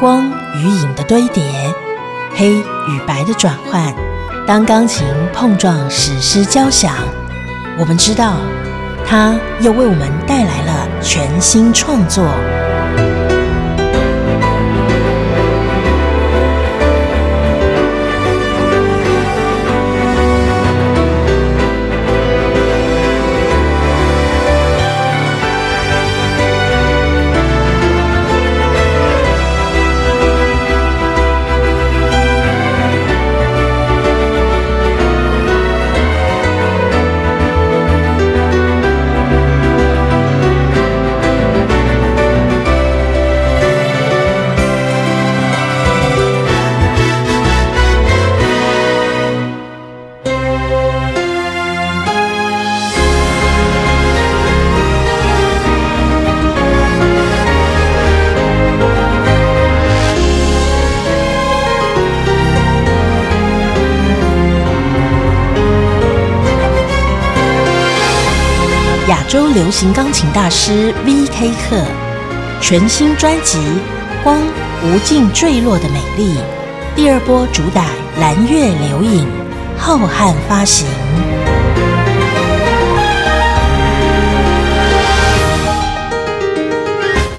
光与影的堆叠，黑与白的转换。当钢琴碰撞史诗交响，我们知道，它又为我们带来了全新创作。亚洲流行钢琴大师 V.K. 克全新专辑《光无尽坠落的美丽》第二波主打《蓝月流影》浩瀚发行。